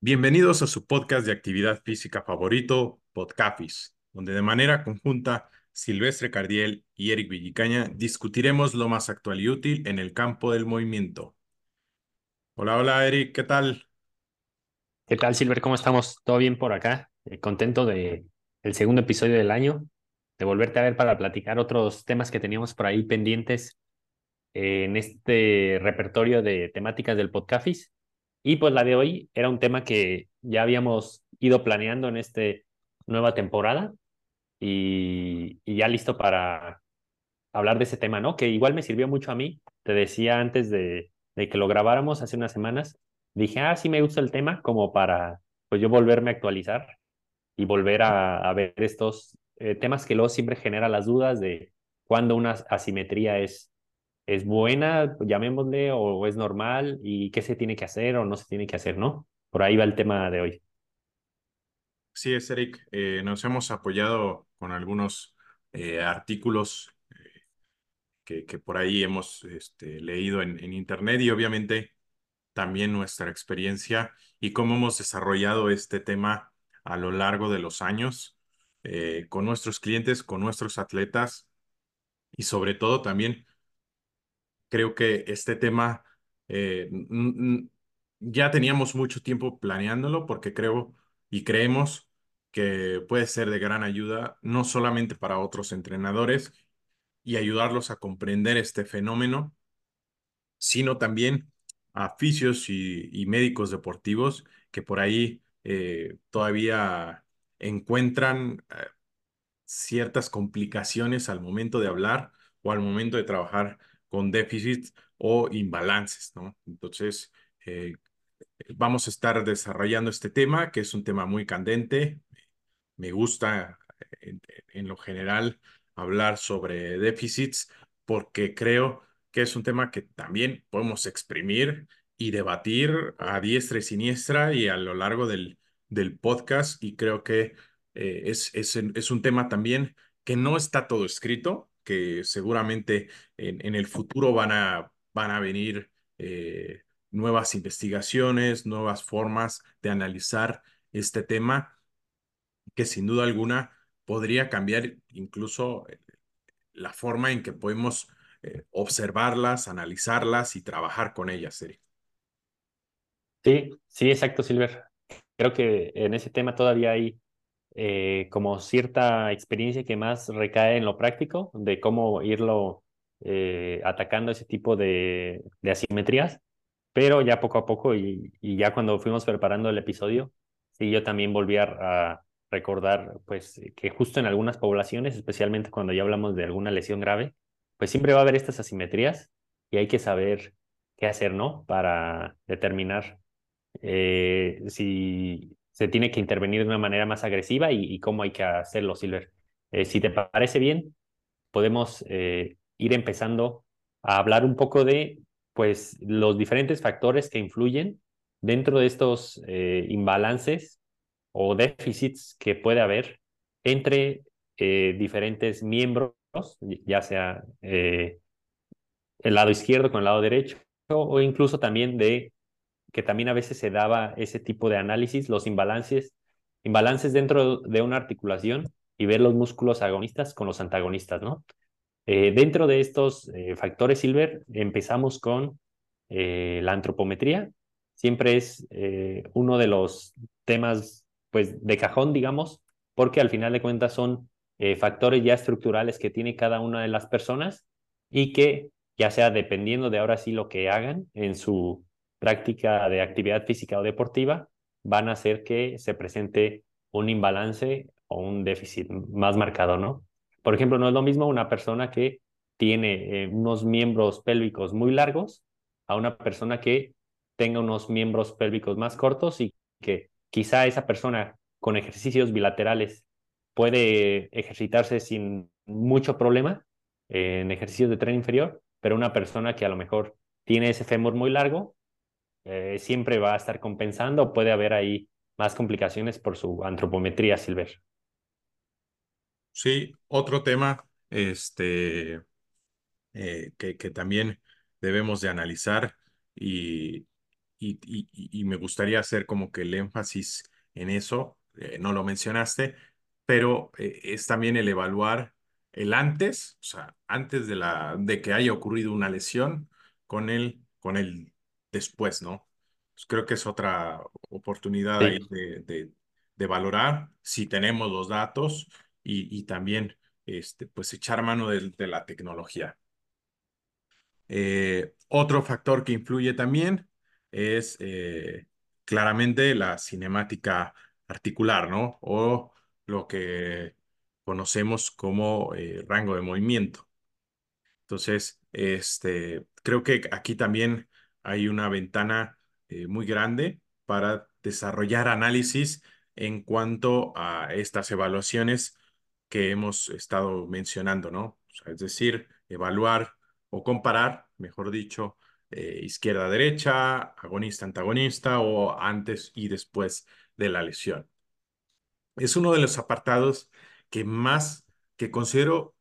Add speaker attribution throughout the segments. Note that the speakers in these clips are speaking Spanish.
Speaker 1: Bienvenidos a su podcast de actividad física favorito, Podcafis, donde de manera conjunta Silvestre Cardiel y Eric Villicaña discutiremos lo más actual y útil en el campo del movimiento. Hola, hola Eric, ¿qué tal?
Speaker 2: ¿Qué tal, Silver? ¿Cómo estamos? ¿Todo bien por acá? Eh, contento de el segundo episodio del año, de volverte a ver para platicar otros temas que teníamos por ahí pendientes en este repertorio de temáticas del Podcafis. Y pues la de hoy era un tema que ya habíamos ido planeando en esta nueva temporada y, ya listo para hablar de ese tema, ¿no? Que igual me sirvió mucho a mí. Te decía antes de, de que lo grabáramos hace unas semanas, dije, ah, sí me gusta el tema, como para, pues yo volverme a actualizar y volver a, ver estos eh, temas que luego siempre genera las dudas de cuándo una asimetría es, es buena, llamémosle, o es normal, y qué se tiene que hacer o no se tiene que hacer, ¿no? Por ahí va el tema de hoy.
Speaker 1: Sí, es Eric. Eh, nos hemos apoyado con algunos eh, artículos que, que, por ahí hemos este, leído en, en Internet y obviamente también nuestra experiencia y cómo hemos desarrollado este tema a lo largo de los años eh, con nuestros clientes, con nuestros atletas y sobre todo también creo que este tema eh, ya teníamos mucho tiempo planeándolo porque creo y creemos que puede ser de gran ayuda no solamente para otros entrenadores y ayudarlos a comprender este fenómeno, sino también a fisios y, médicos deportivos que por ahí eh, todavía encuentran eh, ciertas complicaciones al momento de hablar o al momento de trabajar con déficits o imbalances, ¿no? Entonces, eh, vamos a estar desarrollando este tema, que es un tema muy candente. Me gusta en lo general hablar sobre déficits porque creo que es un tema que también podemos exprimir y debatir a diestra y siniestra y a lo largo del, del podcast. Y creo que eh, es, es, es, un tema también que no está todo escrito, que seguramente en, en el futuro van a, van a venir eh, nuevas investigaciones, nuevas formas de analizar este tema, que sin duda alguna podría cambiar incluso eh, la forma en que podemos eh, observarlas, analizarlas y trabajar con ellas, Eric.
Speaker 2: Sí, sí, exacto, Silver. Creo que en ese tema todavía hay eh, como cierta experiencia que más recae en lo práctico, de cómo irlo eh, atacando ese tipo de, asimetrías, pero ya poco a poco y, y, ya cuando fuimos preparando el episodio, sí, yo también volví a recordar pues que justo en algunas poblaciones, especialmente cuando ya hablamos de alguna lesión grave, pues siempre va a haber estas asimetrías y hay que saber qué hacer, ¿no? Para determinar eh, si se tiene que intervenir de una manera más agresiva y, cómo hay que hacerlo, Silver. Eh, si te parece bien, podemos eh, ir empezando a hablar un poco de pues los diferentes factores que influyen dentro de estos imbalances o déficits que puede haber entre diferentes miembros ya sea eh, el lado izquierdo con el lado derecho, o incluso también de que también a veces se daba ese tipo de análisis, los imbalances, imbalances dentro de una articulación y ver los músculos agonistas con los antagonistas, ¿no? Eh, dentro de estos eh, factores Silver empezamos con la antropometría, siempre es uno de los temas pues de cajón, digamos, porque al final de cuentas son eh, factores ya estructurales que tiene cada una de las personas y que ya sea dependiendo de ahora sí lo que hagan en su práctica de actividad física o deportiva, van a hacer que se presente un imbalance o un déficit más marcado, ¿no? Por ejemplo, no es lo mismo una persona que tiene eh, unos miembros pélvicos muy largos a una persona que tenga unos miembros pélvicos más cortos y que quizá esa persona con ejercicios bilaterales puede ejercitarse sin mucho problema en ejercicios de tren inferior, pero una persona que a lo mejor tiene ese fémur muy largo, eh, siempre va a estar compensando, puede haber ahí más complicaciones por su antropometría, Silver.
Speaker 1: Sí, otro tema, este, eh, que, que también debemos de analizar y, y, y- y me gustaría hacer como que el énfasis en eso, eh, no lo mencionaste, pero es también el evaluar el antes, o sea, antes de la, de que haya ocurrido una lesión con el, con el después, ¿no? Pues creo que es otra oportunidad ahí de, de, de valorar si tenemos los datos y, y también, este, pues echar mano de de la tecnología. Eh, otro factor que influye también es eh, claramente la cinemática articular, ¿no? O lo que conocemos como eh, rango de movimiento. Entonces, este, creo que aquí también hay una ventana eh, muy grande para desarrollar análisis en cuanto a estas evaluaciones que hemos estado mencionando, ¿no? Es decir, evaluar o comparar, mejor dicho, eh, izquierda-derecha, agonista-antagonista o antes y después de la lesión. Es uno de los apartados que más, que considero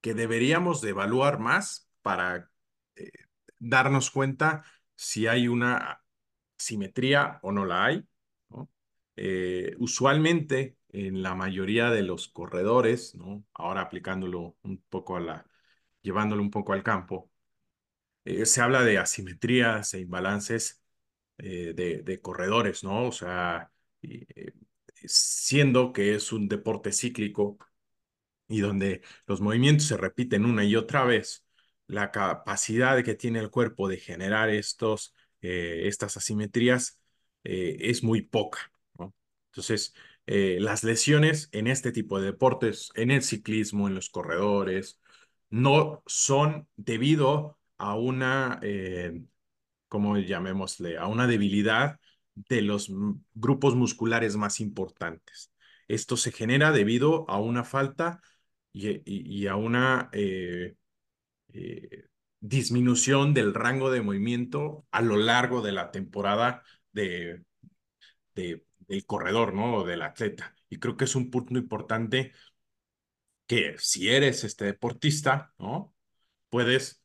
Speaker 1: que deberíamos de evaluar más para eh, darnos cuenta si hay una simetría o no la hay. Eh, usualmente en la mayoría de los corredores, ¿no? Ahora aplicándolo un poco a la, llevándolo un poco al campo, eh, se habla de asimetrías e imbalances eh, de, de corredores, ¿no? O sea, siendo que es un deporte cíclico, y donde los movimientos se repiten una y otra vez, la capacidad que tiene el cuerpo de generar estos, eh, estas asimetrías eh, es muy poca. Entonces, eh, las lesiones en este tipo de deportes, en el ciclismo, en los corredores, no son debido a una, como llamémosle, a una debilidad de los grupos musculares más importantes. Esto se genera debido a una falta y, y, a una eh, disminución del rango de movimiento a lo largo de la temporada de, de, del corredor, ¿no? O del atleta. Y creo que es un punto importante que si eres este deportista, ¿no? Puedes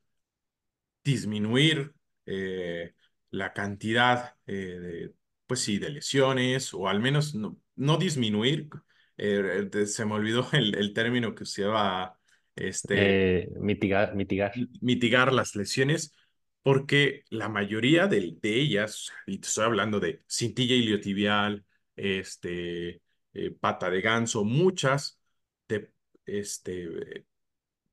Speaker 1: disminuir eh, la cantidad eh, de, pues sí, de lesiones, o al menos no, no disminuir, se me olvidó el, el término que usaba este,
Speaker 2: eh, mitigar, mitigar.
Speaker 1: mitigar las lesiones, porque la mayoría de, de ellas, y te estoy hablando de cintilla iliotibial, este, eh, pata de ganso, muchas de, este,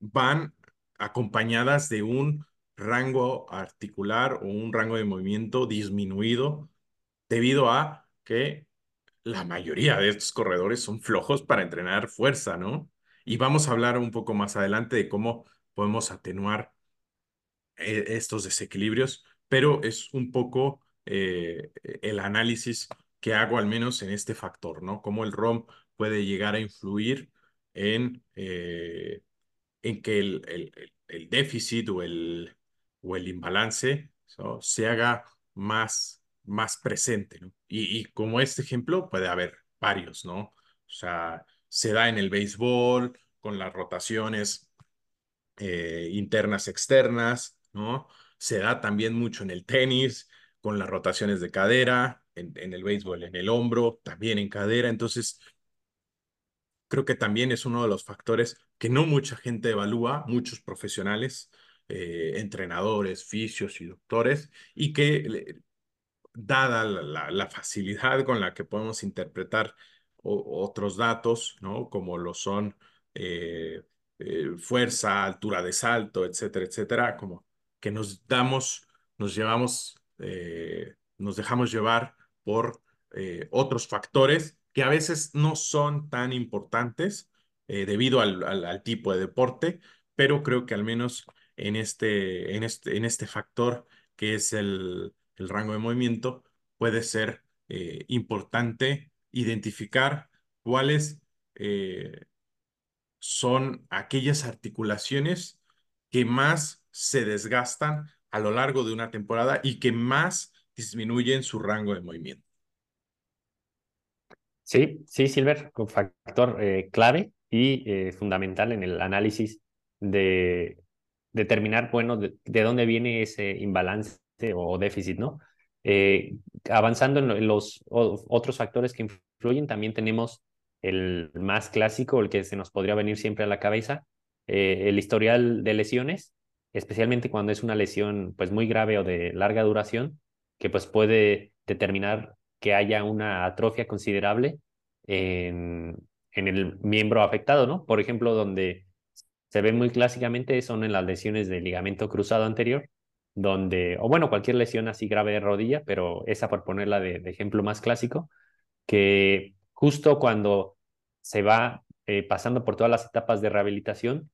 Speaker 1: van acompañadas de un rango articular o un rango de movimiento disminuido debido a que la mayoría de estos corredores son flojos para entrenar fuerza, ¿no? Y vamos a hablar un poco más adelante de cómo podemos atenuar eh, estos desequilibrios, pero es un poco eh, el análisis que hago al menos en este factor, ¿no? Cómo el ROM puede llegar a influir en, eh, en que el, el, el, déficit o el, o el imbalance se haga más, más presente, y como este ejemplo puede haber varios, ¿no? O sea, se da en el béisbol con las rotaciones eh, internas, externas, ¿no? Se da también mucho en el tenis, con las rotaciones de cadera, en, en el béisbol, en el hombro, también en cadera. Entonces, creo que también es uno de los factores que no mucha gente evalúa, muchos profesionales, eh, entrenadores, fisios y doctores, y que dada la, la, la, facilidad con la que podemos interpretar otros datos, ¿no? Como lo son eh, eh, fuerza, altura de salto, etcétera, etcétera, como que nos damos, nos llevamos, eh, nos dejamos llevar por otros factores que a veces no son tan importantes debido al, al, tipo de deporte, pero creo que al menos en este, en este, en este factor que es el, el rango de movimiento, puede ser importante identificar cuáles eh, son aquellas articulaciones que más se desgastan a lo largo de una temporada y que más disminuyen su rango de movimiento.
Speaker 2: Sí, sí, Silver, un factor eh, clave y eh, fundamental en el análisis de, determinar, bueno, de, dónde viene ese imbalance o déficit, ¿no? Eh, avanzando en, los otros factores que influyen, también tenemos el más clásico, el que se nos podría venir siempre a la cabeza, eh, el historial de lesiones, especialmente cuando es una lesión pues muy grave o de larga duración, que pues puede determinar que haya una atrofia considerable en, el miembro afectado, ¿no? Por ejemplo, donde se ve muy clásicamente son en las lesiones del ligamento cruzado anterior, donde, o bueno, cualquier lesión así grave de rodilla, pero esa por ponerla de, ejemplo más clásico, que justo cuando se va eh, pasando por todas las etapas de rehabilitación,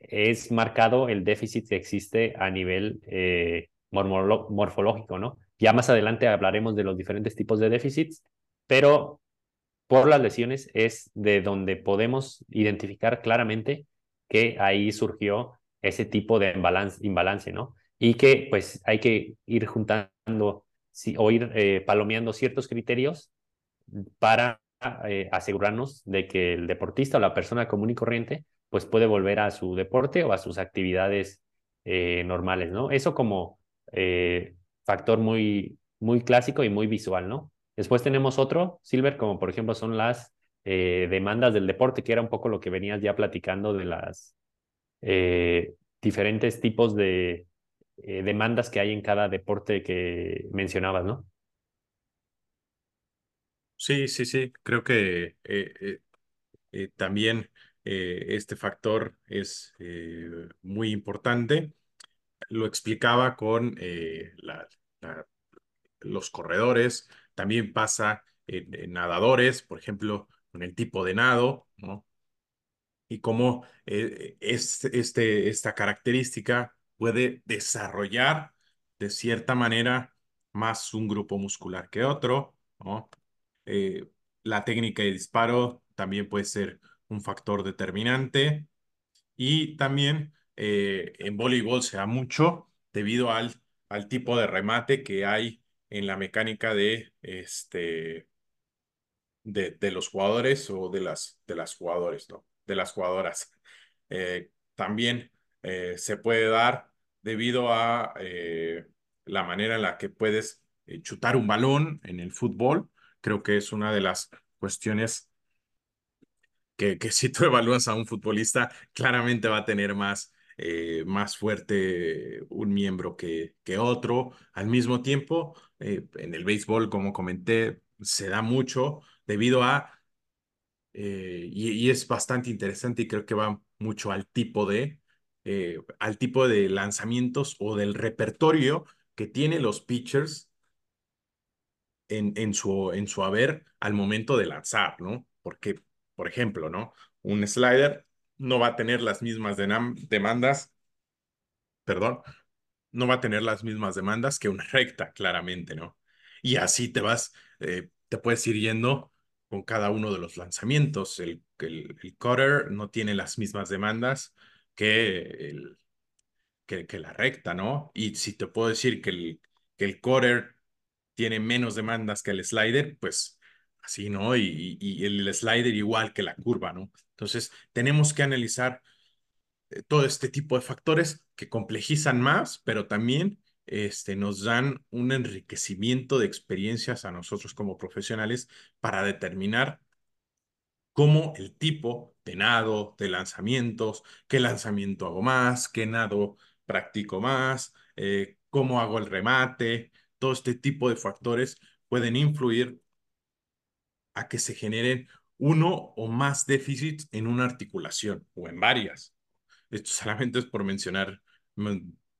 Speaker 2: es marcado el déficit que existe a nivel eh, morfológico, ¿no? Ya más adelante hablaremos de los diferentes tipos de déficits, pero por las lesiones es de donde podemos identificar claramente que ahí surgió ese tipo de imbalance, imbalance ¿no? Y que pues hay que ir juntando o ir eh, palomeando ciertos criterios para eh, asegurarnos de que el deportista o la persona común y corriente pues puede volver a su deporte o a sus actividades eh, normales, ¿no? Eso como eh, factor muy, muy clásico y muy visual, ¿no? Después tenemos otro, Silver, como por ejemplo son las eh, demandas del deporte, que era un poco lo que venías ya platicando de las diferentes tipos de demandas que hay en cada deporte que mencionabas, ¿no?
Speaker 1: Sí, sí, sí, creo que también eh, este factor es eh, muy importante. Lo explicaba con eh, los corredores, también pasa en, nadadores, por ejemplo, con el tipo de nado, ¿no? Y cómo es, este, esta característica puede desarrollar de cierta manera más un grupo muscular que otro, ¿no? la técnica de disparo también puede ser un factor determinante. Y también eh, en voleibol se da mucho debido al, al tipo de remate que hay en la mecánica de, este, de, de los jugadores o de las, de las. De las jugadoras. Eh, también eh, se puede dar debido a la manera en la que puedes chutar un balón en el fútbol. Creo que es una de las cuestiones que, si tú evalúas a un futbolista, claramente va a tener más, eh, más fuerte un miembro que, que otro. Al mismo tiempo, eh, en el béisbol, como comenté, se da mucho debido a, eh, y, es bastante interesante y creo que va mucho al tipo de, al tipo de lanzamientos o del repertorio que tienen los pitchers en, en, su, en su haber al momento de lanzar, ¿no? Porque por ejemplo, ¿no? Un slider no va a tener las mismas demandas, perdón, no va a tener las mismas demandas que una recta, claramente, ¿no? Y así te vas, eh, te puedes ir yendo con cada uno de los lanzamientos. El, el, el cutter no tiene las mismas demandas que, el, que, la recta, ¿no? Y si te puedo decir que el, que el tiene menos demandas que el slider, pues así, ¿no? Y, y, el slider igual que la curva, ¿no? Entonces, tenemos que analizar eh, todo este tipo de factores que complejizan más, pero también este, nos dan un enriquecimiento de experiencias a nosotros como profesionales para determinar cómo el tipo de nado, de lanzamientos, qué lanzamiento hago más, qué nado practico más, eh, cómo hago el remate, todo este tipo de factores pueden influir a que se generen uno o más déficits en una articulación o en varias. Esto solamente es por mencionar,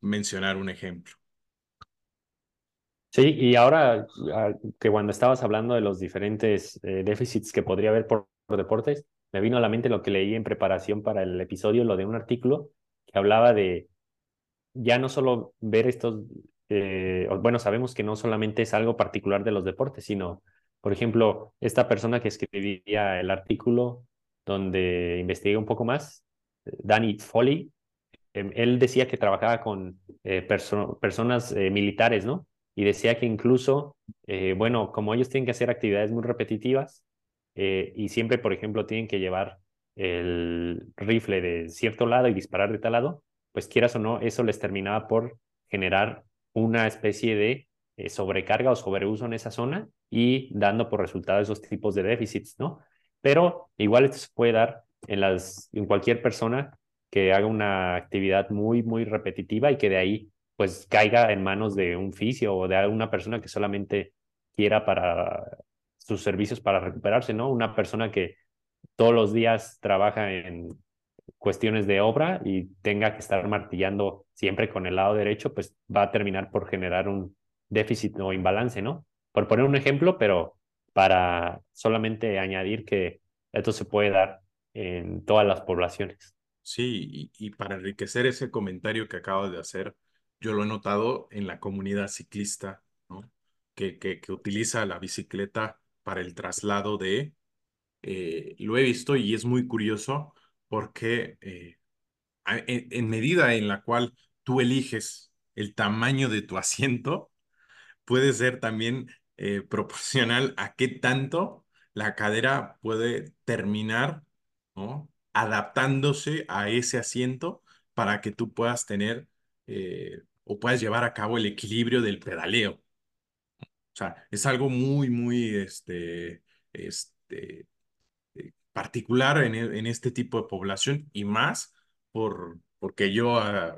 Speaker 1: mencionar un ejemplo.
Speaker 2: Sí, y ahora ah, que cuando estabas hablando de los diferentes eh, déficits que podría haber por, deportes, me vino a la mente lo que leí en preparación para el episodio, lo de un artículo que hablaba de ya no solo ver estos, eh, bueno, sabemos que no solamente es algo particular de los deportes, sino por ejemplo, esta persona que escribía el artículo donde investigué un poco más, Danny Foley, em, él decía que trabajaba con eh, personas eh, militares, ¿no? Y decía que incluso, eh, bueno, como ellos tienen que hacer actividades muy repetitivas y siempre, por ejemplo, tienen que llevar el rifle de cierto lado y disparar de tal lado, pues quieras o no, eso les terminaba por generar una especie de eh, sobrecarga o sobreuso en esa zona y dando por resultado esos tipos de déficits, ¿no? Pero igual esto se puede dar en, las, en cualquier persona que haga una actividad muy, muy repetitiva y que de ahí pues caiga en manos de un fisio o de alguna persona que solamente quiera para sus servicios para recuperarse, ¿no? Una persona que todos los días trabaja en cuestiones de obra y tenga que estar martillando siempre con el lado derecho, pues va a terminar por generar un déficit o imbalance, ¿no? Por poner un ejemplo, pero para solamente añadir que esto se puede dar en todas las poblaciones.
Speaker 1: Sí, y, para enriquecer ese comentario que acabo de hacer, yo lo he notado en la comunidad ciclista, ¿no? Que, que, que utiliza la bicicleta para el traslado de, eh, lo he visto y es muy curioso porque eh, en, medida en la cual tú eliges el tamaño de tu asiento, puede ser también eh, proporcional a qué tanto la cadera puede terminar, adaptándose a ese asiento para que tú puedas tener o puedas llevar a cabo el equilibrio del pedaleo. O sea, es algo muy, muy este, este, eh, particular en, en este tipo de población y más por, porque yo ah,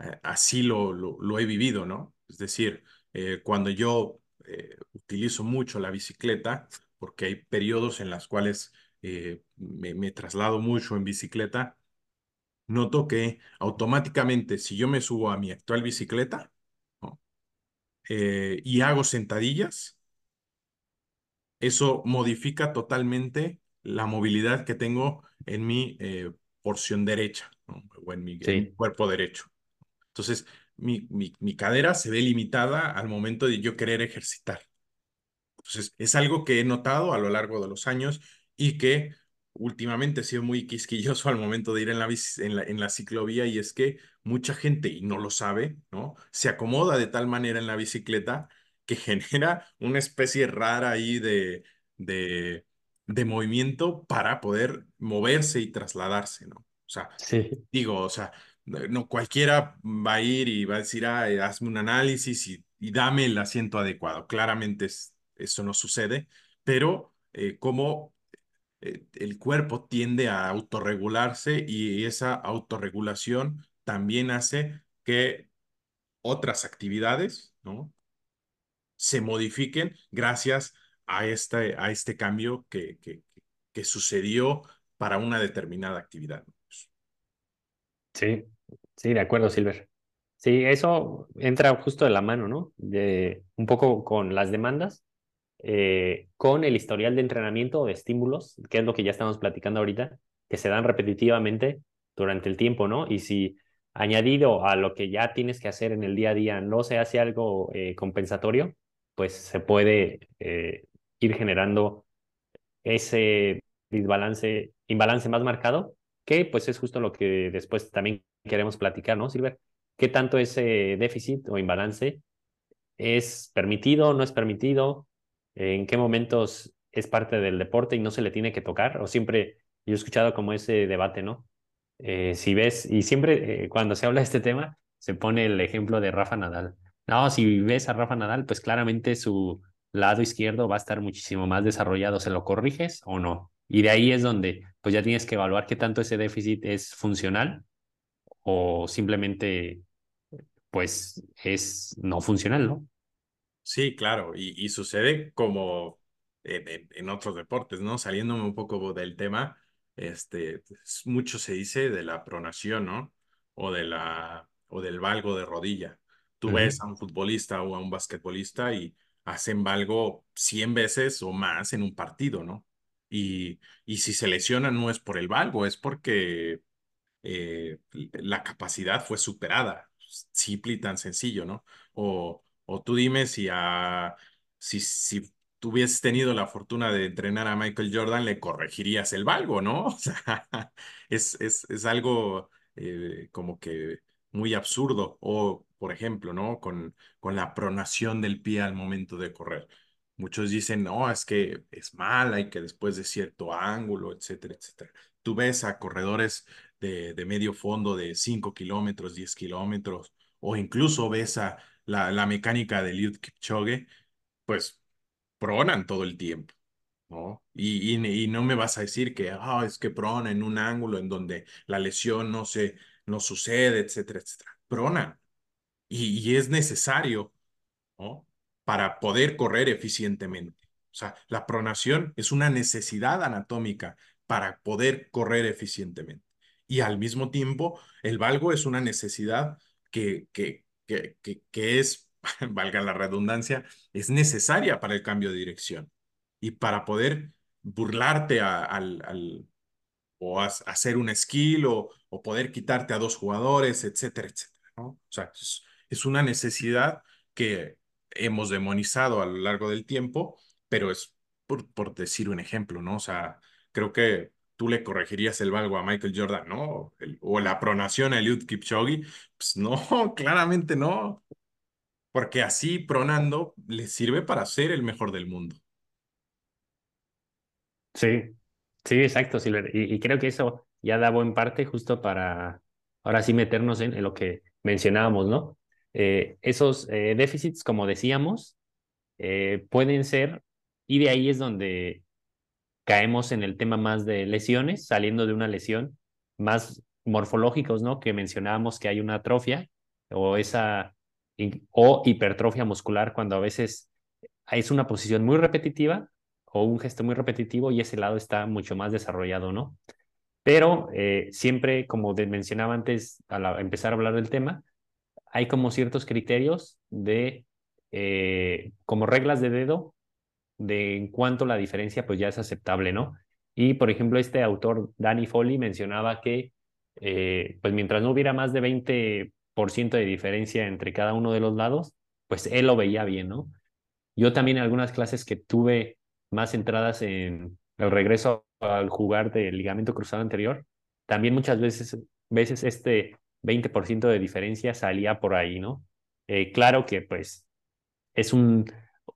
Speaker 1: eh, así lo, lo, lo, he vivido, ¿no? Es decir, eh, cuando yo utilizo mucho la bicicleta, porque hay periodos en los cuales me, me, traslado mucho en bicicleta, noto que automáticamente si yo me subo a mi actual bicicleta. Y hago sentadillas, eso modifica totalmente la movilidad que tengo en mi porción derecha ¿no? o en mi,
Speaker 2: sí.
Speaker 1: en mi cuerpo derecho. Entonces, mi, mi, mi, cadera se ve limitada al momento de yo querer ejercitar. Entonces, es algo que he notado a lo largo de los años y que últimamente he sido muy quisquilloso al momento de ir en la, en la, en la ciclovía y es que mucha gente, y no lo sabe, ¿no? Se acomoda de tal manera en la bicicleta que genera una especie rara ahí de, de, de movimiento para poder moverse y trasladarse, ¿no? O sea,
Speaker 2: sí.
Speaker 1: digo, o sea, no cualquiera va a ir y va a decir, ah, hazme un análisis y, y dame el asiento adecuado. Claramente es, eso no sucede, pero eh, como eh, el cuerpo tiende a autorregularse y esa autorregulación también hace que otras actividades, ¿no? Se modifiquen gracias a este, a este cambio que, que, que sucedió para una determinada actividad.
Speaker 2: Sí, sí, de acuerdo, Silver. Sí, eso entra justo de la mano, ¿no? De, un poco con las demandas, eh, con el historial de entrenamiento o de estímulos, que es lo que ya estamos platicando ahorita, que se dan repetitivamente durante el tiempo, ¿no? Y si añadido a lo que ya tienes que hacer en el día a día no se hace algo eh, compensatorio, pues se puede eh, ir generando ese desbalance, imbalance más marcado que pues es justo lo que después también queremos platicar, ¿no, Silver? ¿Qué tanto ese déficit o imbalance es permitido, no es permitido? ¿En qué momentos es parte del deporte y no se le tiene que tocar? O siempre, yo he escuchado como ese debate, ¿no? Eh, si ves, y siempre eh, cuando se habla de este tema, se pone el ejemplo de Rafa Nadal. No, si ves a Rafa Nadal, pues claramente su lado izquierdo va a estar muchísimo más desarrollado. ¿Se lo corriges o no? Y de ahí es donde pues ya tienes que evaluar qué tanto ese déficit es funcional o simplemente pues es no funcional, ¿no?
Speaker 1: Sí, claro, y, y sucede como en, en, otros deportes, ¿no? Saliéndome un poco del tema, este, mucho se dice de la pronación, ¿no? O, de la, o del valgo de rodilla. Tú uh -huh. ves a un futbolista o a un basquetbolista y hacen valgo 100 veces o más en un partido, ¿no? Y, y si se lesiona no es por el valgo, es porque eh, la capacidad fue superada. Simple y tan sencillo, ¿no? O, o tú dime si, a, si, si tú tenido la fortuna de entrenar a Michael Jordan, le corregirías el valgo, ¿no? O sea, es, es, es algo eh, como que muy absurdo. O, por ejemplo, ¿no? Con, con la pronación del pie al momento de correr. Muchos dicen, no, es que es mala y que después de cierto ángulo, etcétera, etcétera. Tú ves a corredores de, de medio fondo de 5 kilómetros, 10 kilómetros, o incluso ves a la, la mecánica de Eliud Kipchoge, pues pronan todo el tiempo. ¿no? Y, y, y, no me vas a decir que oh, es que prona en un ángulo en donde la lesión no se no sucede, etcétera, etcétera. Pronan. Y, y es necesario ¿no? para poder correr eficientemente. O sea, la pronación es una necesidad anatómica para poder correr eficientemente. Y al mismo tiempo, el valgo es una necesidad que, que, que, que, que es, valga la redundancia, es necesaria para el cambio de dirección y para poder burlarte al, al, o hacer un skill o, o, poder quitarte a dos jugadores, etcétera, etcétera. ¿no? O sea, es, es una necesidad que hemos demonizado a lo largo del tiempo, pero es por, por decir un ejemplo, ¿no? O sea, creo que tú le corregirías el valgo a Michael Jordan, ¿no? O la pronación a Eliud Kipchoge, pues no, claramente no, porque así pronando le sirve para ser el mejor del mundo.
Speaker 2: Sí, sí, exacto, Silver. Y, creo que eso ya da buen parte justo para ahora sí meternos en, en lo que mencionábamos, ¿no? Eh, esos eh, déficits, como decíamos, eh, pueden ser, y de ahí es donde caemos en el tema más de lesiones, saliendo de una lesión, más morfológicos, ¿no? Que mencionábamos que hay una atrofia o esa o hipertrofia muscular cuando a veces es una posición muy repetitiva o un gesto muy repetitivo y ese lado está mucho más desarrollado, ¿no? Pero eh, siempre, como mencionaba antes al empezar a hablar del tema, hay como ciertos criterios de, eh, como reglas de dedo, de en cuanto la diferencia pues ya es aceptable, ¿no? Y por ejemplo, este autor, Danny Foley, mencionaba que eh, pues mientras no hubiera más de 20% de diferencia entre cada uno de los lados, pues él lo veía bien, ¿no? Yo también en algunas clases que tuve más entradas en el regreso al jugar del ligamento cruzado anterior, también muchas veces, veces este 20% de diferencia salía por ahí, ¿no? Eh, claro que pues es un,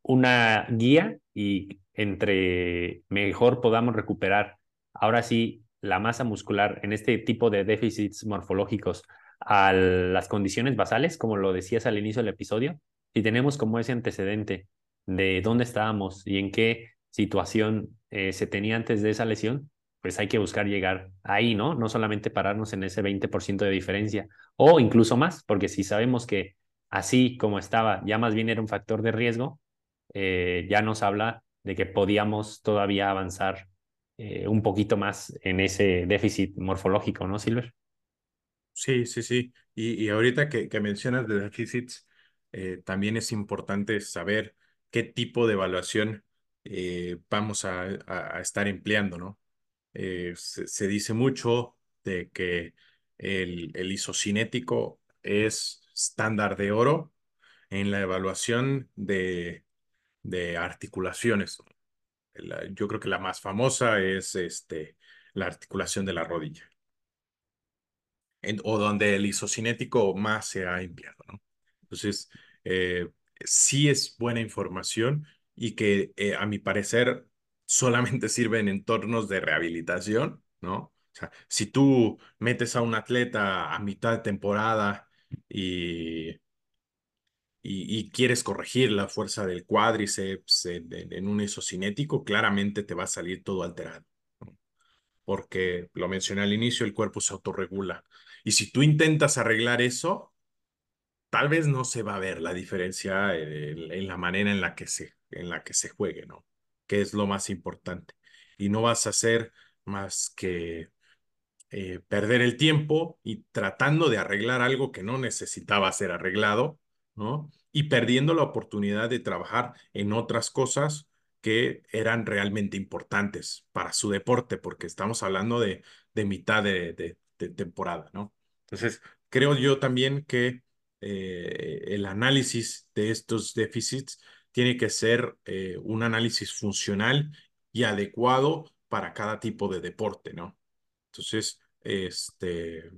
Speaker 2: una guía y entre mejor podamos recuperar ahora sí la masa muscular en este tipo de déficits morfológicos a las condiciones basales, como lo decías al inicio del episodio, si tenemos como ese antecedente de dónde estábamos y en qué situación eh, se tenía antes de esa lesión, pues hay que buscar llegar ahí, ¿no? No solamente pararnos en ese 20% de diferencia o incluso más, porque si sabemos que así como estaba, ya más bien era un factor de riesgo, eh, ya nos habla de que podíamos todavía avanzar eh, un poquito más en ese déficit morfológico, ¿no, Silver?
Speaker 1: Sí, sí, sí. Y, y ahorita que, que, mencionas de déficits, eh, también es importante saber qué tipo de evaluación vamos a, a, estar empleando, ¿no? Se, se, dice mucho de que el, el isocinético es estándar de oro en la evaluación de, de articulaciones. La, yo creo que la más famosa es este, la articulación de la rodilla, o donde el isocinético más se ha empleado. ¿no? Entonces, eh, sí es buena información y que eh, a mi parecer solamente sirve en entornos de rehabilitación, ¿no? O sea, si tú metes a un atleta a mitad de temporada y, y, quieres corregir la fuerza del cuádriceps en, un isocinético, claramente te va a salir todo alterado. Porque, lo mencioné al inicio, el cuerpo se autorregula. Y si tú intentas arreglar eso, tal vez no se va a ver la diferencia en, en la manera en la que se, en la que se juegue, ¿no? que es lo más importante. Y no vas a hacer más que eh, perder el tiempo y tratando de arreglar algo que no necesitaba ser arreglado, Y perdiendo la oportunidad de trabajar en otras cosas que eran realmente importantes para su deporte, porque estamos hablando de, de mitad de, de, de, temporada, ¿no? Entonces, creo yo también que eh, el análisis de estos déficits tiene que ser eh, un análisis funcional y adecuado para cada tipo de deporte, ¿no? Entonces, este,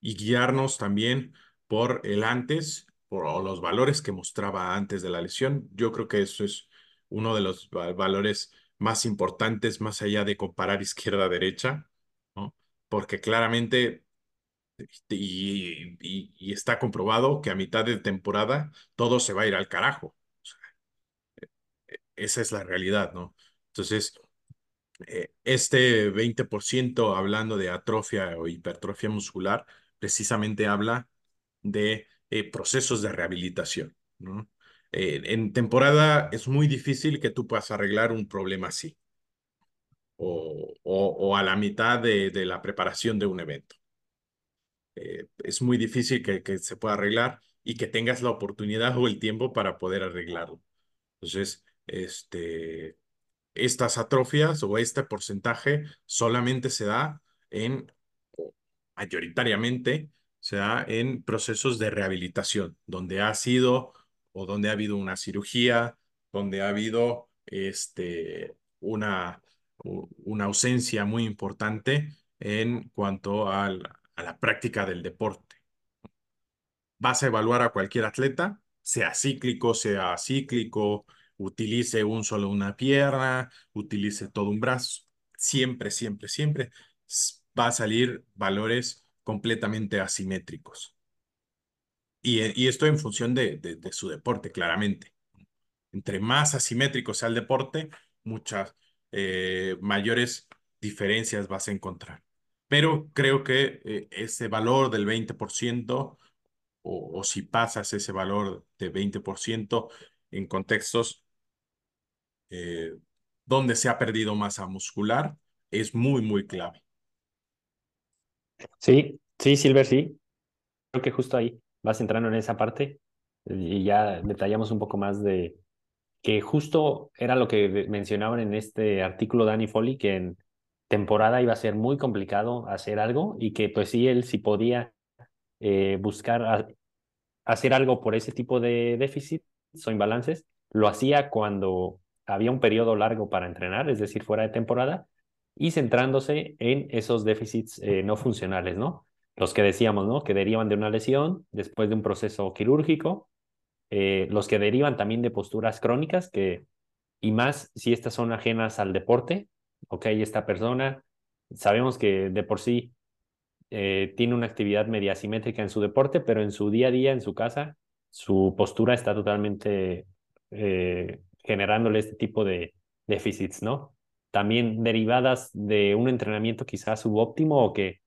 Speaker 1: y guiarnos también por el antes, por los valores que mostraba antes de la lesión. Yo creo que eso es uno de los valores más importantes, más allá de comparar izquierda-derecha, ¿no? Porque claramente y, y, y está comprobado que a mitad de temporada todo se va a ir al carajo. Esa es la realidad, ¿no? Entonces, eh, este 20% hablando de atrofia o hipertrofia muscular, precisamente habla de eh, procesos de rehabilitación, ¿no? Eh, en temporada es muy difícil que tú puedas arreglar un problema así o, o, o a la mitad de, de, la preparación de un evento. Eh, es muy difícil que, que, se pueda arreglar y que tengas la oportunidad o el tiempo para poder arreglarlo. Entonces, este, estas atrofias o este porcentaje solamente se da en, mayoritariamente, se da en procesos de rehabilitación, donde ha sido o donde ha habido una cirugía, donde ha habido este, una, una ausencia muy importante en cuanto al, a la práctica del deporte. Vas a evaluar a cualquier atleta, sea cíclico, sea acíclico, utilice un solo una pierna, utilice todo un brazo, siempre, siempre, siempre va a salir valores completamente asimétricos. Y, y esto en función de, su deporte, claramente. Entre más asimétrico sea el deporte, muchas eh, mayores diferencias vas a encontrar. Pero creo que eh, ese valor del 20% o, o si pasas ese valor de 20% en contextos eh, donde se ha perdido masa muscular es muy, muy clave.
Speaker 2: Sí, sí, Silver, sí. Creo que justo ahí vas entrando en esa parte y ya detallamos un poco más de que justo era lo que mencionaban en este artículo Danny Foley, que en temporada iba a ser muy complicado hacer algo y que pues sí, él sí podía eh, buscar hacer algo por ese tipo de déficits o imbalances, lo hacía cuando había un periodo largo para entrenar, es decir, fuera de temporada, y centrándose en esos déficits eh, no funcionales, ¿no? Los que decíamos, ¿no? Que derivan de una lesión después de un proceso quirúrgico, eh, los que derivan también de posturas crónicas, que, y más si estas son ajenas al deporte, ok, esta persona, sabemos que de por sí eh, tiene una actividad media asimétrica en su deporte, pero en su día a día, en su casa, su postura está totalmente generándole este tipo de déficits, ¿no? También derivadas de un entrenamiento quizás subóptimo o que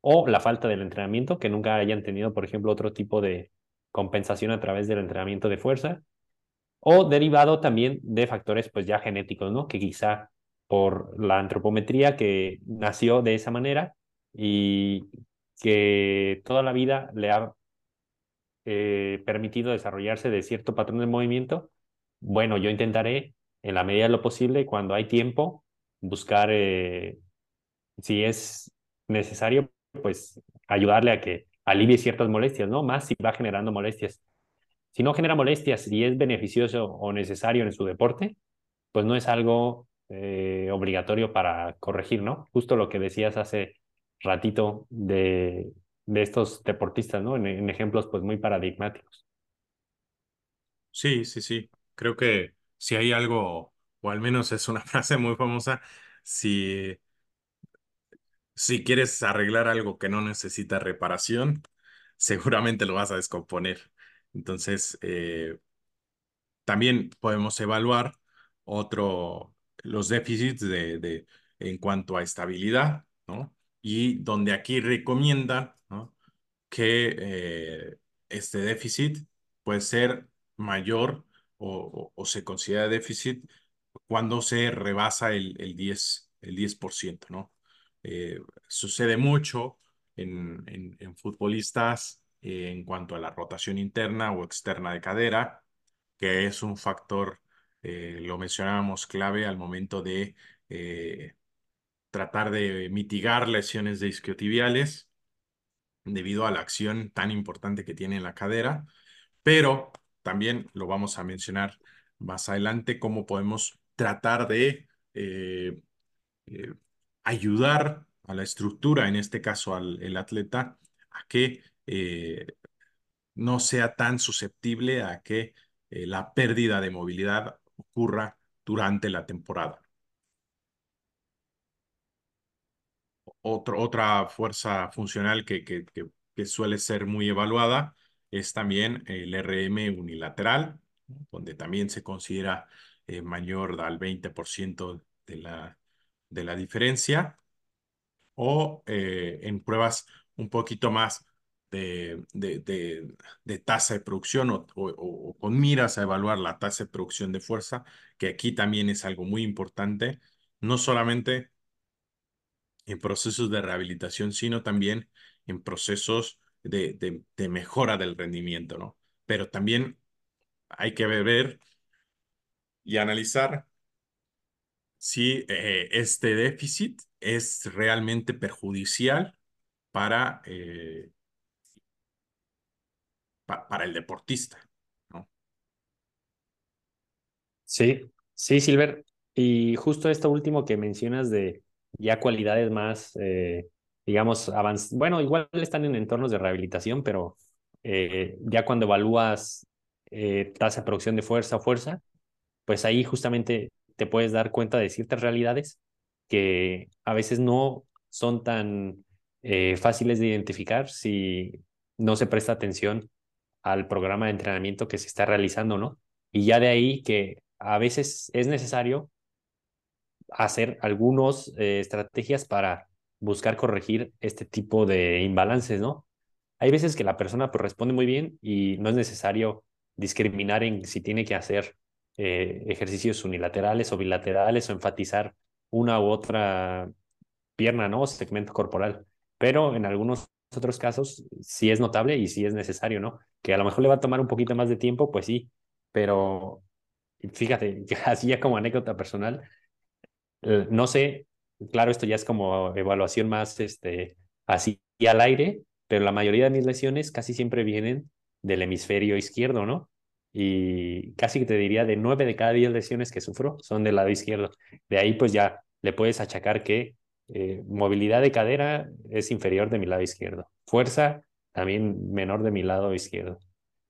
Speaker 2: o la falta del entrenamiento, que nunca hayan tenido, por ejemplo, otro tipo de compensación a través del entrenamiento de fuerza, o derivado también de factores pues ya genéticos, ¿no? Que quizá por la antropometría que nació de esa manera y que toda la vida le ha eh, permitido desarrollarse de cierto patrón de movimiento bueno, yo intentaré, en la medida de lo posible, cuando hay tiempo, buscar, eh, si es necesario, pues ayudarle a que alivie ciertas molestias, ¿no? Más si va generando molestias. Si no genera molestias y es beneficioso o necesario en su deporte, pues no es algo eh, obligatorio para corregir, ¿no? Justo lo que decías hace ratito de, de estos deportistas, ¿no? En, en ejemplos pues muy paradigmáticos.
Speaker 1: Sí, sí, sí creo que si hay algo, o al menos es una frase muy famosa, si, si quieres arreglar algo que no necesita reparación, seguramente lo vas a descomponer. Entonces, eh, también podemos evaluar otro, los déficits de, de, en cuanto a estabilidad, ¿no? Y donde aquí recomiendan, ¿no? que eh, este déficit puede ser mayor o, se considera déficit cuando se rebasa el, el 10%, el 10%, ¿no? Eh, sucede mucho en, en, en futbolistas eh, en cuanto a la rotación interna o externa de cadera, que es un factor, eh, lo mencionábamos, clave al momento de tratar de mitigar lesiones de isquiotibiales debido a la acción tan importante que tiene en la cadera, pero también lo vamos a mencionar más adelante, cómo podemos tratar de eh, eh, ayudar a la estructura, en este caso al el atleta, a que eh, no sea tan susceptible a que la pérdida de movilidad ocurra durante la temporada. otra fuerza funcional que, que suele ser muy evaluada es también el RM unilateral, donde también se considera eh, mayor al 20% de la, de la diferencia, o eh, en pruebas un poquito más de, de, de, tasa de producción o, o, con miras a evaluar la tasa de producción de fuerza, que aquí también es algo muy importante, no solamente en procesos de rehabilitación, sino también en procesos de, de, mejora del rendimiento, ¿no? Pero también hay que ver y analizar si eh, este déficit es realmente perjudicial para, eh, pa para el deportista, ¿no?
Speaker 2: Sí, sí, Silver. Y justo esto último que mencionas de ya cualidades más, eh, digamos. Bueno, igual están en entornos de rehabilitación, pero eh, ya cuando evalúas eh, tasa de producción de fuerza o fuerza, pues ahí justamente te puedes dar cuenta de ciertas realidades que a veces no son tan eh, fáciles de identificar si no se presta atención al programa de entrenamiento que se está realizando, ¿no? Y ya de ahí que a veces es necesario hacer algunas eh, estrategias para buscar corregir este tipo de imbalances, ¿no? Hay veces que la persona pues, responde muy bien y no es necesario discriminar en si tiene que hacer eh, ejercicios unilaterales o bilaterales o enfatizar una u otra pierna, ¿no? O segmento corporal. Pero en algunos otros casos sí es notable y sí es necesario, ¿no? Que a lo mejor le va a tomar un poquito más de tiempo, pues sí, pero fíjate, así ya como anécdota personal, eh, no sé, claro, esto ya es como evaluación más este, así al aire, pero la mayoría de mis lesiones casi siempre vienen del hemisferio izquierdo, ¿no? Y casi que te diría de nueve de cada diez lesiones que sufro son del lado izquierdo. De ahí pues ya le puedes achacar que eh, movilidad de cadera es inferior de mi lado izquierdo. Fuerza también menor de mi lado izquierdo.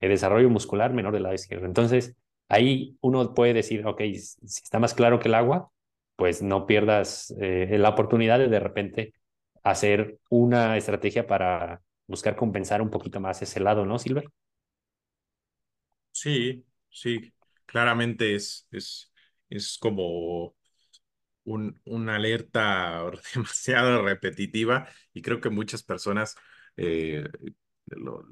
Speaker 2: El desarrollo muscular menor del lado izquierdo. Entonces, ahí uno puede decir, ok, si está más claro que el agua, pues no pierdas eh, la oportunidad de de repente hacer una estrategia para buscar compensar un poquito más ese lado, ¿no, Silver?
Speaker 1: Sí, sí, claramente es, es, es como un, una alerta demasiado repetitiva y creo que muchas personas eh, lo,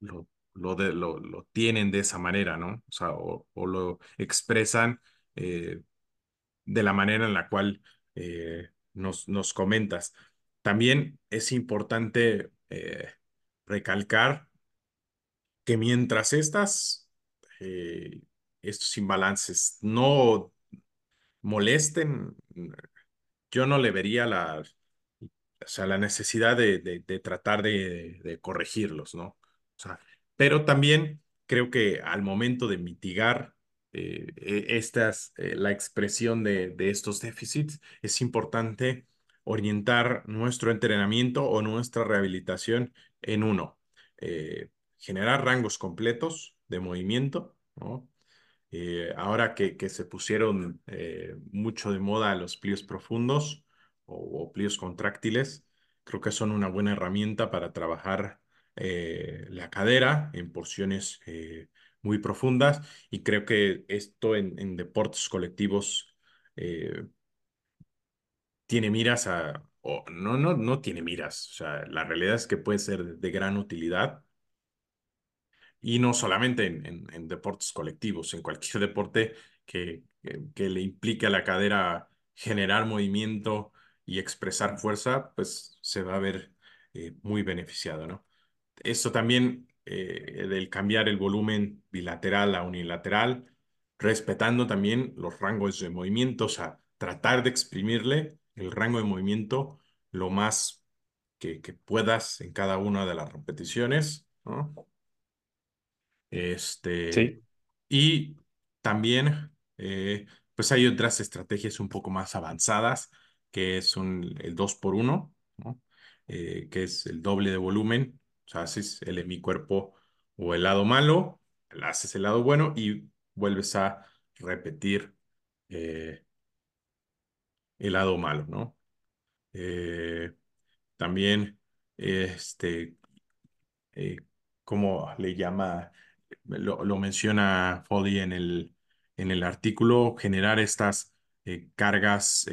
Speaker 1: lo, lo, de, lo, lo, tienen de esa manera, ¿no? O sea, o, o lo expresan eh, de la manera en la cual eh, nos, nos comentas. También es importante eh, recalcar que mientras estas, eh, estos imbalances no molesten, yo no le vería la, o sea, la necesidad de, de, tratar de, de, corregirlos, ¿no? O sea, pero también creo que al momento de mitigar eh, estas, eh, la expresión de, de estos déficits, es importante orientar nuestro entrenamiento o nuestra rehabilitación en uno, eh, generar rangos completos de movimiento. Eh, ahora que, que, se pusieron eh, mucho de moda los plieos profundos o, o, plieos contráctiles, creo que son una buena herramienta para trabajar eh, la cadera en porciones eh, muy profundas y creo que esto en, en deportes colectivos eh, tiene miras a, o no, no, no tiene miras, o sea, la realidad es que puede ser de, gran utilidad y no solamente en, en, deportes colectivos, en cualquier deporte que, que, le implique a la cadera generar movimiento y expresar fuerza, pues se va a ver eh, muy beneficiado, ¿no? Esto también eh, del cambiar el volumen bilateral a unilateral, respetando también los rangos de movimiento, o sea, tratar de exprimirle el rango de movimiento lo más que, que puedas en cada una de las repeticiones, ¿no? Este,
Speaker 2: sí.
Speaker 1: y también, eh, pues hay otras estrategias un poco más avanzadas, que es un, el 2 por 1 ¿no? eh, que es el doble de volumen. O sea, haces el hemicuerpo o el lado malo, haces el lado bueno y vuelves a repetir eh, el lado malo, ¿no? Eh, también, este, eh, ¿cómo le llama? Lo, lo menciona Foley en el, en el artículo, generar estas eh, cargas,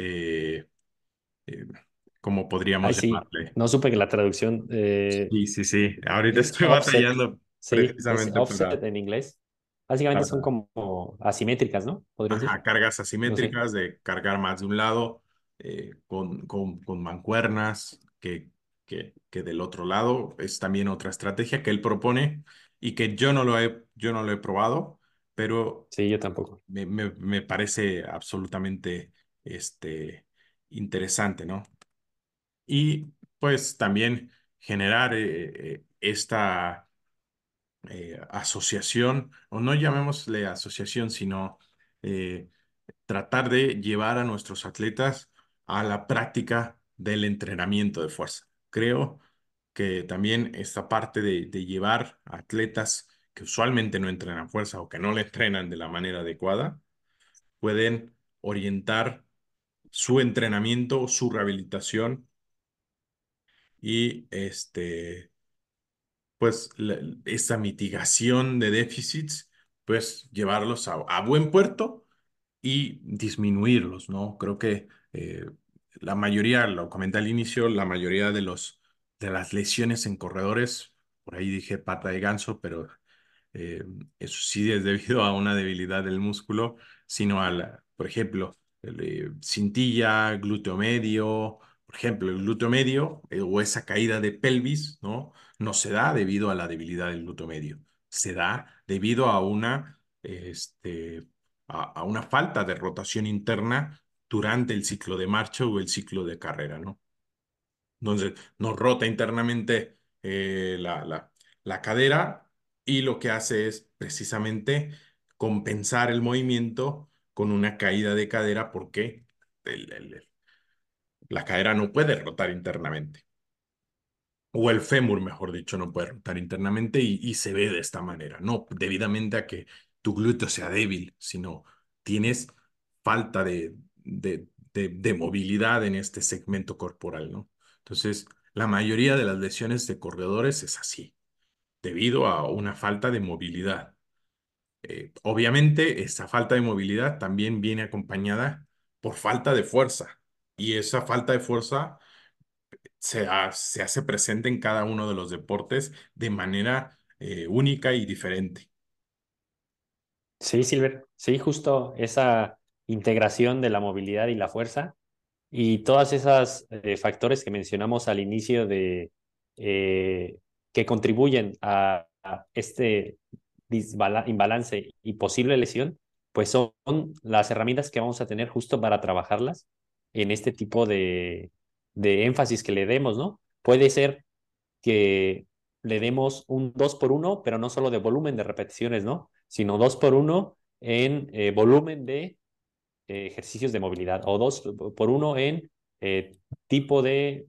Speaker 1: eh, eh, ¿cómo
Speaker 2: Ay,
Speaker 1: podríamos
Speaker 2: sí,
Speaker 1: llamarle?
Speaker 2: no supe que la traducción eh,
Speaker 1: Sí, sí, sí. Ahorita
Speaker 2: es
Speaker 1: estoy
Speaker 2: offset.
Speaker 1: batallando
Speaker 2: Sí,
Speaker 1: precisamente
Speaker 2: offset
Speaker 1: para,
Speaker 2: en inglés. Básicamente son
Speaker 1: para
Speaker 2: como asimétricas, ¿no?
Speaker 1: Ajá, cargas
Speaker 2: No sé.
Speaker 1: asimétricas de cargar más de un lado eh, con, con, con mancuernas que, que, que del otro lado. Es también otra estrategia que él propone y que yo no lo he, yo no lo he probado, pero
Speaker 2: Sí, yo tampoco.
Speaker 1: me, me, me parece absolutamente este, interesante, ¿no? Y pues también generar eh, eh, esta eh, asociación, o no llamémosle asociación, sino tratar de llevar a nuestros atletas a la práctica del entrenamiento de fuerza. Creo que también esta parte de, de llevar a atletas que usualmente no entrenan fuerza o que no le entrenan de la manera adecuada, pueden orientar su entrenamiento, su rehabilitación y este, pues esa mitigación de déficits, pues llevarlos a, buen puerto y disminuirlos, ¿no? Creo que eh, la mayoría, lo comenté al inicio, la mayoría de los de las lesiones en corredores, por ahí dije pata de ganso, pero eh, eso sí es debido a una debilidad del músculo, sino a por ejemplo, el, cintilla, glúteo medio, ejemplo, el glúteo medio eh, o esa caída de pelvis, ¿no? No se da debido a la debilidad del glúteo medio, se da debido a una, este, a, a una falta de rotación interna durante el ciclo de marcha o el ciclo de carrera, ¿no? Entonces, nos rota internamente eh, la, la, la cadera y lo que hace es precisamente compensar el movimiento con una caída de cadera porque el- la cadera no puede rotar internamente. O el fémur, mejor dicho, no puede rotar internamente y, se ve de esta manera. No debidamente a que tu glúteo sea débil, sino tienes falta de, de, de, de movilidad en este segmento corporal, ¿no? Entonces, la mayoría de las lesiones de corredores es así, debido a una falta de movilidad. Eh, obviamente, esa falta de movilidad también viene acompañada por falta de fuerza. Y esa falta de fuerza se, se hace presente en cada uno de los deportes de manera eh, única y diferente.
Speaker 2: Sí, Silver. Sí, justo esa integración de la movilidad y la fuerza y todas esas eh, factores que mencionamos al inicio de eh, que contribuyen a, a este imbalance y posible lesión, pues son las herramientas que vamos a tener justo para trabajarlas en este tipo de, de énfasis que le demos, ¿no? Puede ser que le demos un 2 por uno, pero no solo de volumen de repeticiones, ¿no? Sino 2 por uno en eh, volumen de eh, ejercicios de movilidad o 2 por uno en eh, tipo de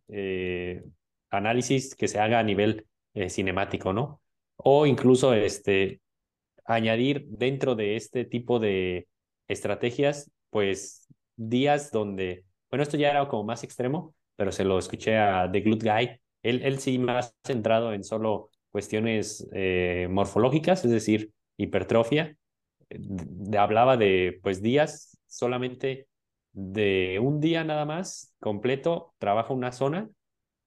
Speaker 2: análisis que se haga a nivel cinemático, ¿no? O incluso este, añadir dentro de este tipo de estrategias, pues días donde, bueno, esto ya era como más extremo, pero se lo escuché a The Glute Guy. Él, él sí más centrado en solo cuestiones eh, morfológicas, es decir, hipertrofia. De, hablaba de, pues, días solamente de un día nada más completo, trabaja una zona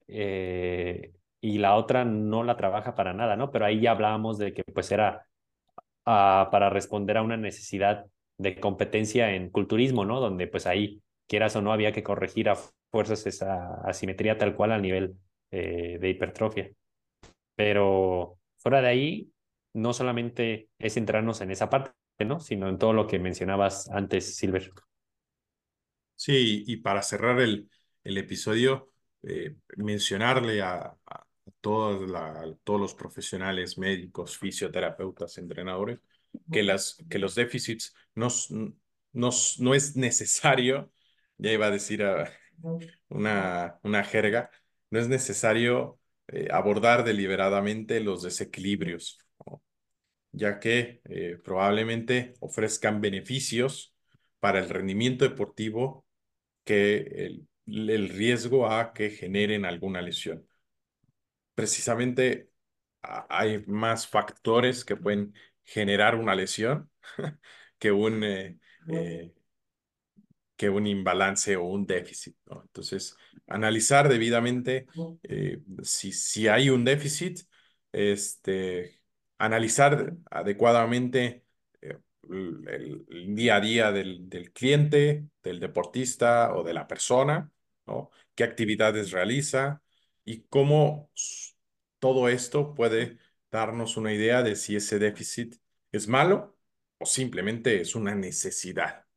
Speaker 2: eh, y la otra no la trabaja para nada, ¿no? Pero ahí ya hablábamos de que pues era uh, para responder a una necesidad de competencia en culturismo, ¿no? Donde pues ahí, quieras o no, había que corregir a fuerzas esa asimetría tal cual a nivel eh, de hipertrofia. Pero fuera de ahí, no solamente es centrarnos en esa parte, ¿no? Sino en todo lo que mencionabas antes, Silver.
Speaker 1: Sí, y para cerrar el, el episodio, eh, mencionarle a, a la, a todos los profesionales, médicos, fisioterapeutas, entrenadores, que, las, que los déficits no, no, no es necesario, ya iba a decir a una, una jerga, no es necesario eh, abordar deliberadamente los desequilibrios, ¿no? ya que eh, probablemente ofrezcan beneficios para el rendimiento deportivo que el, el riesgo a que generen alguna lesión. Precisamente hay más factores que pueden generar una lesión que un, eh, eh, que un imbalance o un déficit. ¿no? Entonces, analizar debidamente eh, si, si hay un déficit, este, analizar adecuadamente el, el, día a día del, del, cliente, del deportista o de la persona, ¿no? qué actividades realiza y cómo todo esto puede darnos una idea de si ese déficit es malo o simplemente es una necesidad.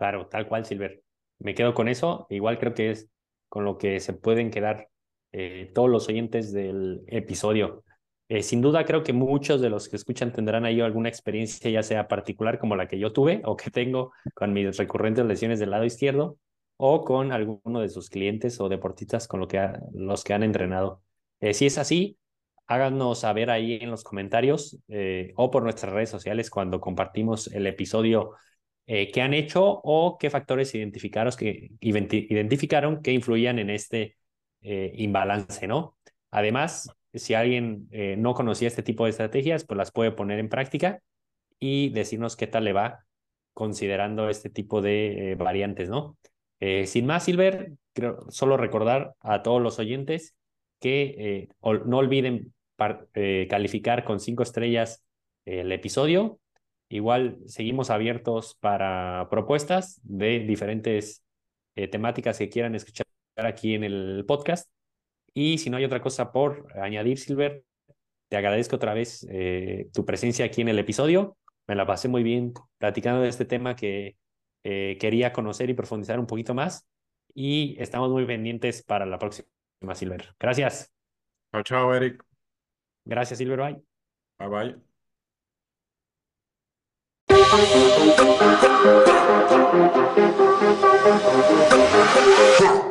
Speaker 2: Claro, tal cual, Silver. Me quedo con eso. Igual creo que es con lo que se pueden quedar eh, todos los oyentes del episodio. Eh, sin duda creo que muchos de los que escuchan tendrán ahí alguna experiencia, ya sea particular como la que yo tuve o que tengo con mis recurrentes lesiones del lado izquierdo o con alguno de sus clientes o deportistas con lo que los que han entrenado. Eh, si es así, háganos saber ahí en los comentarios o por nuestras redes sociales cuando compartimos el episodio qué han hecho o qué factores identificaron que, identificaron que influían en este imbalance, ¿no? Además, si alguien eh, no conocía este tipo de estrategias, pues las puede poner en práctica y decirnos qué tal le va considerando este tipo de eh, variantes, ¿no? Eh, sin más, Silver, solo recordar a todos los oyentes que no olviden calificar con cinco estrellas el episodio. Igual seguimos abiertos para propuestas de diferentes temáticas que quieran escuchar aquí en el podcast. Y si no hay otra cosa por añadir, Silver, te agradezco otra vez eh, tu presencia aquí en el episodio. Me la pasé muy bien platicando de este tema que eh, quería conocer y profundizar un poquito más. Y estamos muy pendientes para la próxima, Silver. Gracias.
Speaker 1: Chao, chao, Eric.
Speaker 2: Gracias, Silver. Bye.
Speaker 1: Bye, bye. Thank you.